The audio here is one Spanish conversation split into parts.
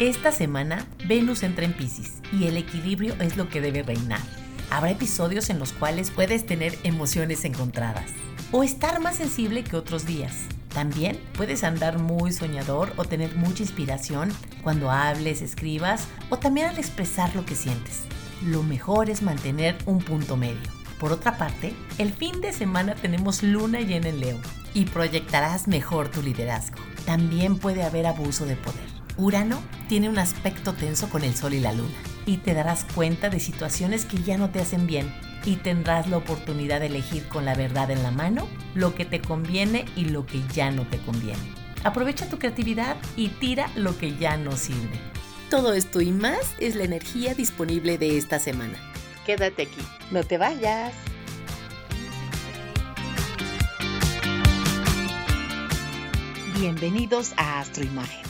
Esta semana Venus entra en Pisces y el equilibrio es lo que debe reinar. Habrá episodios en los cuales puedes tener emociones encontradas o estar más sensible que otros días. También puedes andar muy soñador o tener mucha inspiración cuando hables, escribas o también al expresar lo que sientes. Lo mejor es mantener un punto medio. Por otra parte, el fin de semana tenemos luna llena en Leo y proyectarás mejor tu liderazgo. También puede haber abuso de poder. Urano tiene un aspecto tenso con el Sol y la Luna y te darás cuenta de situaciones que ya no te hacen bien y tendrás la oportunidad de elegir con la verdad en la mano lo que te conviene y lo que ya no te conviene. Aprovecha tu creatividad y tira lo que ya no sirve. Todo esto y más es la energía disponible de esta semana. Quédate aquí, no te vayas. Bienvenidos a Astroimagen.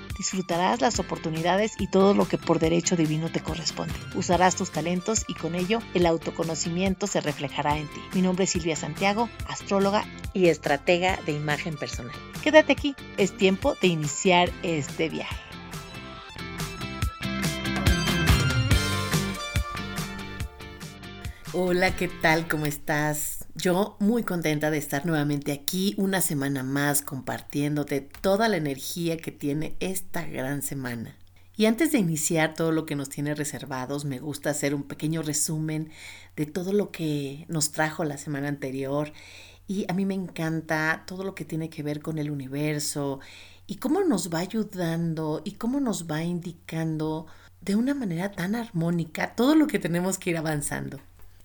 Disfrutarás las oportunidades y todo lo que por derecho divino te corresponde. Usarás tus talentos y con ello el autoconocimiento se reflejará en ti. Mi nombre es Silvia Santiago, astróloga y estratega de imagen personal. Quédate aquí, es tiempo de iniciar este viaje. Hola, ¿qué tal? ¿Cómo estás? Yo muy contenta de estar nuevamente aquí una semana más compartiéndote toda la energía que tiene esta gran semana. Y antes de iniciar todo lo que nos tiene reservados, me gusta hacer un pequeño resumen de todo lo que nos trajo la semana anterior. Y a mí me encanta todo lo que tiene que ver con el universo y cómo nos va ayudando y cómo nos va indicando de una manera tan armónica todo lo que tenemos que ir avanzando.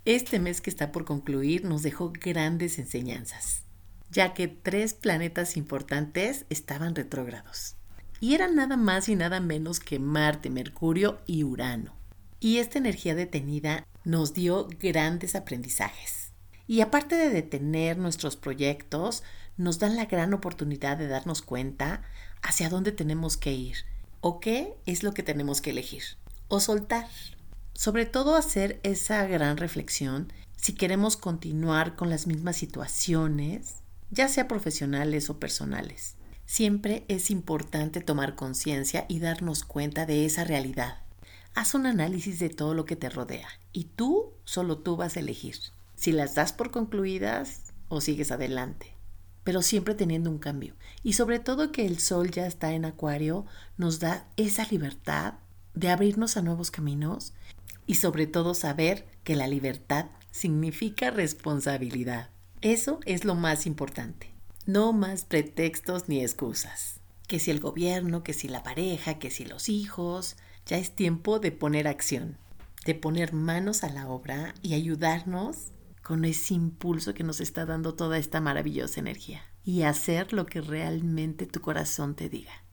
Este mes que está por concluir nos dejó grandes enseñanzas, ya que tres planetas importantes estaban retrógrados. Y eran nada más y nada menos que Marte, Mercurio y Urano. Y esta energía detenida nos dio grandes aprendizajes. Y aparte de detener nuestros proyectos, nos dan la gran oportunidad de darnos cuenta hacia dónde tenemos que ir o qué es lo que tenemos que elegir o soltar sobre todo hacer esa gran reflexión si queremos continuar con las mismas situaciones, ya sea profesionales o personales. Siempre es importante tomar conciencia y darnos cuenta de esa realidad. Haz un análisis de todo lo que te rodea y tú, solo tú vas a elegir si las das por concluidas o sigues adelante, pero siempre teniendo un cambio. Y sobre todo que el sol ya está en acuario, nos da esa libertad de abrirnos a nuevos caminos y sobre todo saber que la libertad significa responsabilidad. Eso es lo más importante. No más pretextos ni excusas. Que si el gobierno, que si la pareja, que si los hijos, ya es tiempo de poner acción, de poner manos a la obra y ayudarnos con ese impulso que nos está dando toda esta maravillosa energía y hacer lo que realmente tu corazón te diga.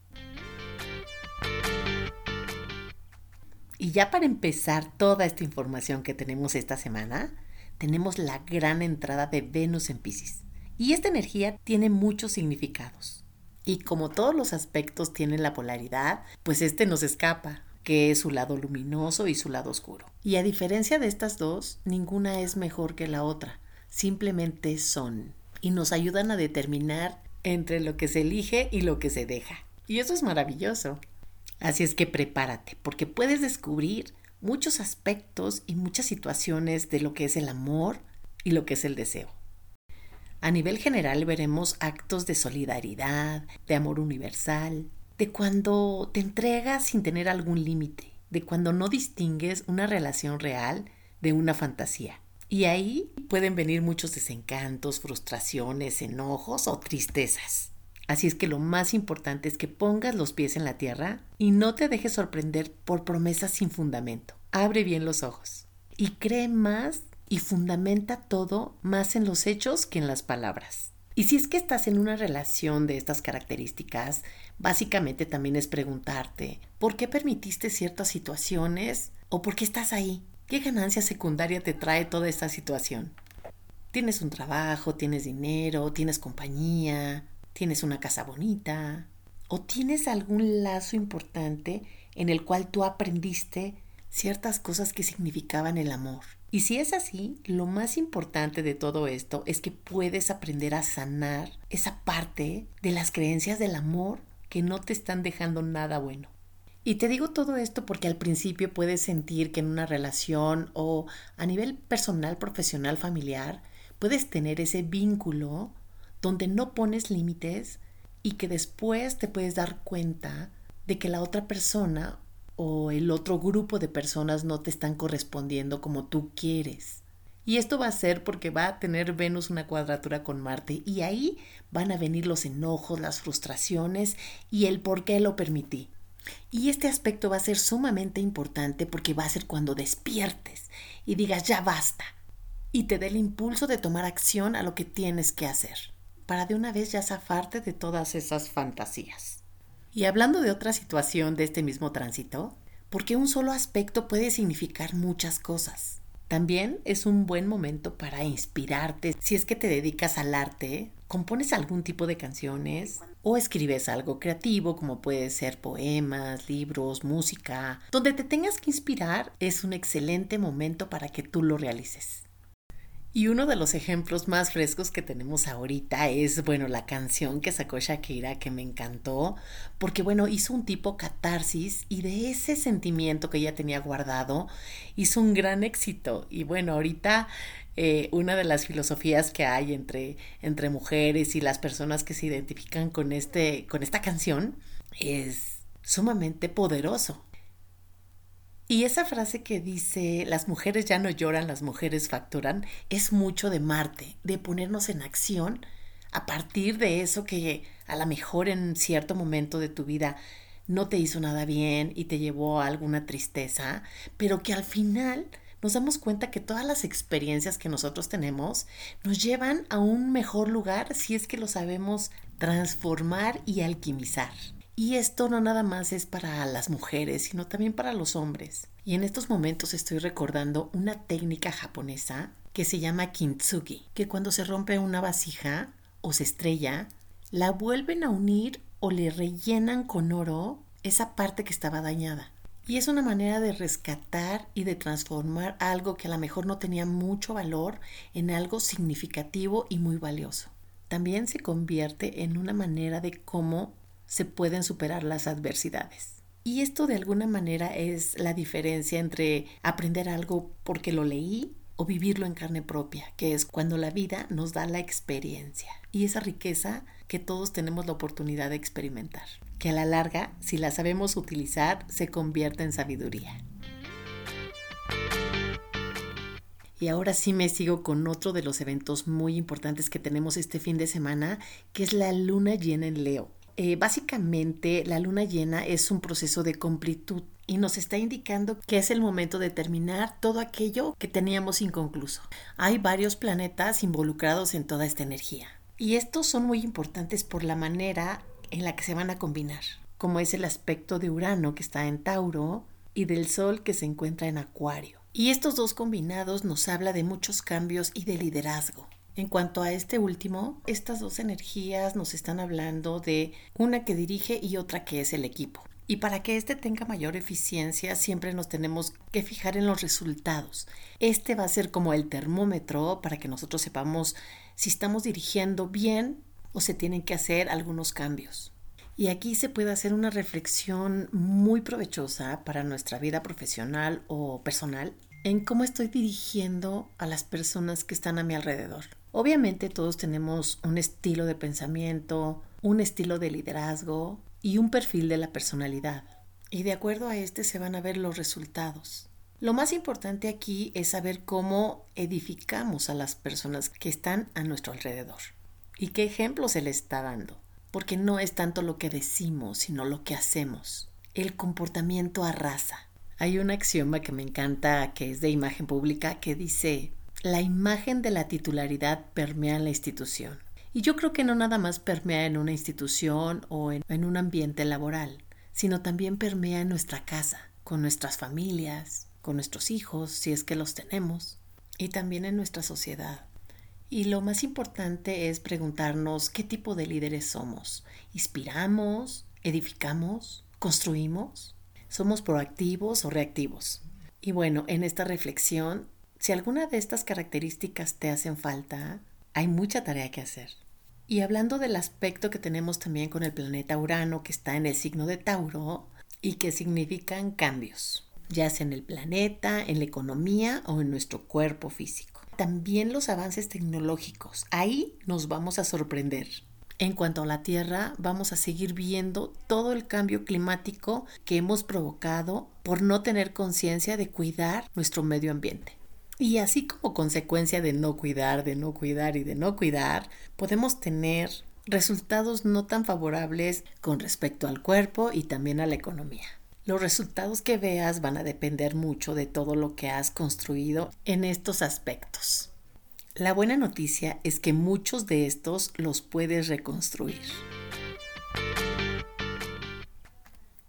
Y ya para empezar toda esta información que tenemos esta semana, tenemos la gran entrada de Venus en Pisces. Y esta energía tiene muchos significados. Y como todos los aspectos tienen la polaridad, pues este nos escapa, que es su lado luminoso y su lado oscuro. Y a diferencia de estas dos, ninguna es mejor que la otra, simplemente son. Y nos ayudan a determinar entre lo que se elige y lo que se deja. Y eso es maravilloso. Así es que prepárate, porque puedes descubrir muchos aspectos y muchas situaciones de lo que es el amor y lo que es el deseo. A nivel general veremos actos de solidaridad, de amor universal, de cuando te entregas sin tener algún límite, de cuando no distingues una relación real de una fantasía. Y ahí pueden venir muchos desencantos, frustraciones, enojos o tristezas. Así es que lo más importante es que pongas los pies en la tierra y no te dejes sorprender por promesas sin fundamento. Abre bien los ojos y cree más y fundamenta todo más en los hechos que en las palabras. Y si es que estás en una relación de estas características, básicamente también es preguntarte, ¿por qué permitiste ciertas situaciones o por qué estás ahí? ¿Qué ganancia secundaria te trae toda esta situación? Tienes un trabajo, tienes dinero, tienes compañía, tienes una casa bonita o tienes algún lazo importante en el cual tú aprendiste ciertas cosas que significaban el amor. Y si es así, lo más importante de todo esto es que puedes aprender a sanar esa parte de las creencias del amor que no te están dejando nada bueno. Y te digo todo esto porque al principio puedes sentir que en una relación o a nivel personal, profesional, familiar, puedes tener ese vínculo donde no pones límites y que después te puedes dar cuenta de que la otra persona o el otro grupo de personas no te están correspondiendo como tú quieres. Y esto va a ser porque va a tener Venus una cuadratura con Marte y ahí van a venir los enojos, las frustraciones y el por qué lo permití. Y este aspecto va a ser sumamente importante porque va a ser cuando despiertes y digas ya basta y te dé el impulso de tomar acción a lo que tienes que hacer para de una vez ya zafarte de todas esas fantasías. Y hablando de otra situación de este mismo tránsito, porque un solo aspecto puede significar muchas cosas. También es un buen momento para inspirarte. Si es que te dedicas al arte, compones algún tipo de canciones o escribes algo creativo como puede ser poemas, libros, música, donde te tengas que inspirar, es un excelente momento para que tú lo realices. Y uno de los ejemplos más frescos que tenemos ahorita es, bueno, la canción que sacó Shakira, que me encantó, porque, bueno, hizo un tipo catarsis y de ese sentimiento que ella tenía guardado, hizo un gran éxito. Y bueno, ahorita eh, una de las filosofías que hay entre, entre mujeres y las personas que se identifican con, este, con esta canción es sumamente poderoso. Y esa frase que dice, las mujeres ya no lloran, las mujeres facturan, es mucho de Marte, de ponernos en acción a partir de eso que a lo mejor en cierto momento de tu vida no te hizo nada bien y te llevó a alguna tristeza, pero que al final nos damos cuenta que todas las experiencias que nosotros tenemos nos llevan a un mejor lugar si es que lo sabemos transformar y alquimizar. Y esto no nada más es para las mujeres, sino también para los hombres. Y en estos momentos estoy recordando una técnica japonesa que se llama kintsugi, que cuando se rompe una vasija o se estrella, la vuelven a unir o le rellenan con oro esa parte que estaba dañada. Y es una manera de rescatar y de transformar algo que a lo mejor no tenía mucho valor en algo significativo y muy valioso. También se convierte en una manera de cómo se pueden superar las adversidades. Y esto de alguna manera es la diferencia entre aprender algo porque lo leí o vivirlo en carne propia, que es cuando la vida nos da la experiencia y esa riqueza que todos tenemos la oportunidad de experimentar, que a la larga, si la sabemos utilizar, se convierte en sabiduría. Y ahora sí me sigo con otro de los eventos muy importantes que tenemos este fin de semana, que es la luna llena en Leo. Eh, básicamente, la luna llena es un proceso de completud y nos está indicando que es el momento de terminar todo aquello que teníamos inconcluso. Hay varios planetas involucrados en toda esta energía y estos son muy importantes por la manera en la que se van a combinar, como es el aspecto de Urano que está en Tauro y del Sol que se encuentra en Acuario. Y estos dos combinados nos habla de muchos cambios y de liderazgo. En cuanto a este último, estas dos energías nos están hablando de una que dirige y otra que es el equipo. Y para que este tenga mayor eficiencia, siempre nos tenemos que fijar en los resultados. Este va a ser como el termómetro para que nosotros sepamos si estamos dirigiendo bien o se tienen que hacer algunos cambios. Y aquí se puede hacer una reflexión muy provechosa para nuestra vida profesional o personal en cómo estoy dirigiendo a las personas que están a mi alrededor. Obviamente todos tenemos un estilo de pensamiento, un estilo de liderazgo y un perfil de la personalidad. Y de acuerdo a este se van a ver los resultados. Lo más importante aquí es saber cómo edificamos a las personas que están a nuestro alrededor y qué ejemplo se les está dando. Porque no es tanto lo que decimos, sino lo que hacemos. El comportamiento arrasa. Hay un axioma que me encanta que es de imagen pública que dice la imagen de la titularidad permea en la institución. Y yo creo que no nada más permea en una institución o en, en, un ambiente laboral, sino también permea en nuestra casa, con nuestras familias, con nuestros hijos, si es que los tenemos, y también en nuestra sociedad. Y lo más importante es preguntarnos qué tipo de líderes somos. ¿Inspiramos? ¿Edificamos? ¿Construimos? ¿Somos proactivos o reactivos? Y bueno, en esta reflexión, si alguna de estas características te hacen falta, hay mucha tarea que hacer. Y hablando del aspecto que tenemos también con el planeta Urano, que está en el signo de Tauro, y que significan cambios, ya sea en el planeta, en la economía o en nuestro cuerpo físico también los avances tecnológicos. Ahí nos vamos a sorprender. En cuanto a la Tierra, vamos a seguir viendo todo el cambio climático que hemos provocado por no tener conciencia de cuidar nuestro medio ambiente. Y así como consecuencia de no cuidar, de no cuidar y de no cuidar, podemos tener resultados no tan favorables con respecto al cuerpo y también a la economía. Los resultados que veas van a depender mucho de todo lo que has construido en estos aspectos. La buena noticia es que muchos de estos los puedes reconstruir.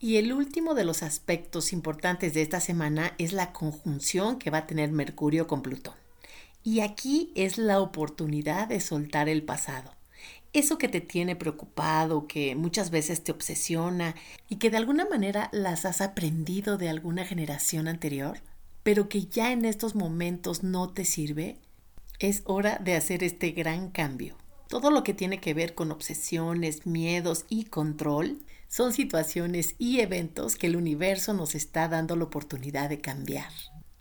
Y el último de los aspectos importantes de esta semana es la conjunción que va a tener Mercurio con Plutón. Y aquí es la oportunidad de soltar el pasado eso que te tiene preocupado, que muchas veces te obsesiona y que de alguna manera las has aprendido de alguna generación anterior, pero que ya en estos momentos no te sirve, es hora de hacer este gran cambio. Todo lo que tiene que ver con obsesiones, miedos y control son situaciones y eventos que el universo nos está dando la oportunidad de cambiar.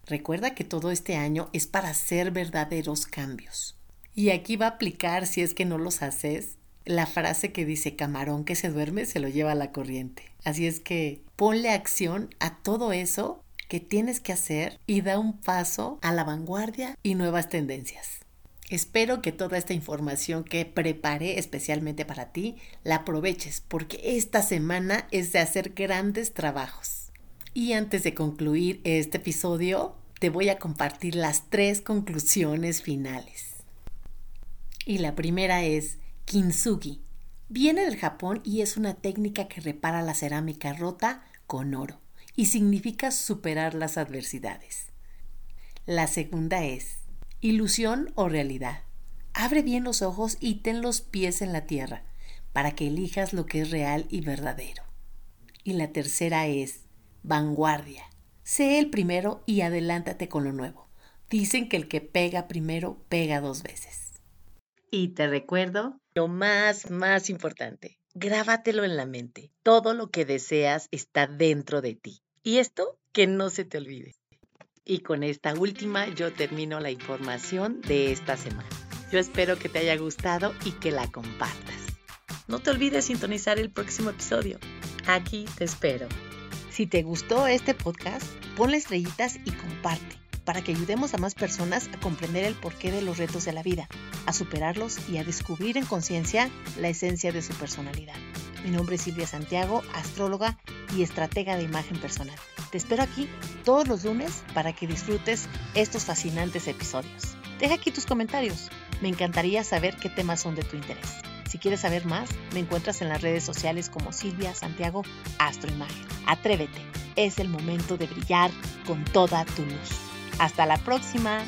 Recuerda que todo este año es para hacer verdaderos cambios. Y aquí va a aplicar, si es que no los haces, la frase que dice camarón que se duerme se lo lleva a la corriente. Así es que ponle acción a todo eso que tienes que hacer y da un paso a la vanguardia y nuevas tendencias. Espero que toda esta información que preparé especialmente para ti la aproveches porque esta semana es de hacer grandes trabajos. Y antes de concluir este episodio, te voy a compartir las tres conclusiones finales. Y la primera es kintsugi. Viene del Japón y es una técnica que repara la cerámica rota con oro y significa superar las adversidades. La segunda es ilusión o realidad. Abre bien los ojos y ten los pies en la tierra para que elijas lo que es real y verdadero. Y la tercera es vanguardia. Sé el primero y adelántate con lo nuevo. Dicen que el que pega primero pega dos veces. Y te recuerdo lo más, más importante. Grábatelo en la mente. Todo lo que deseas está dentro de ti. Y esto que no se te olvide. Y con esta última yo termino la información de esta semana. Yo espero que te haya gustado y que la compartas. No te olvides sintonizar el próximo episodio. Aquí te espero. Si te gustó este podcast, ponle estrellitas y comparte para que ayudemos a más personas a comprender el porqué de los retos de la vida, a superarlos y a descubrir en conciencia la esencia de su personalidad. Mi nombre es Silvia Santiago, astróloga y estratega de imagen personal. Te espero aquí todos los lunes para que disfrutes estos fascinantes episodios. Deja aquí tus comentarios. Me encantaría saber qué temas son de tu interés. Si quieres saber más, me encuentras en las redes sociales como Silvia Santiago Astroimagen. Atrévete, es el momento de brillar con toda tu luz. Hasta la próxima.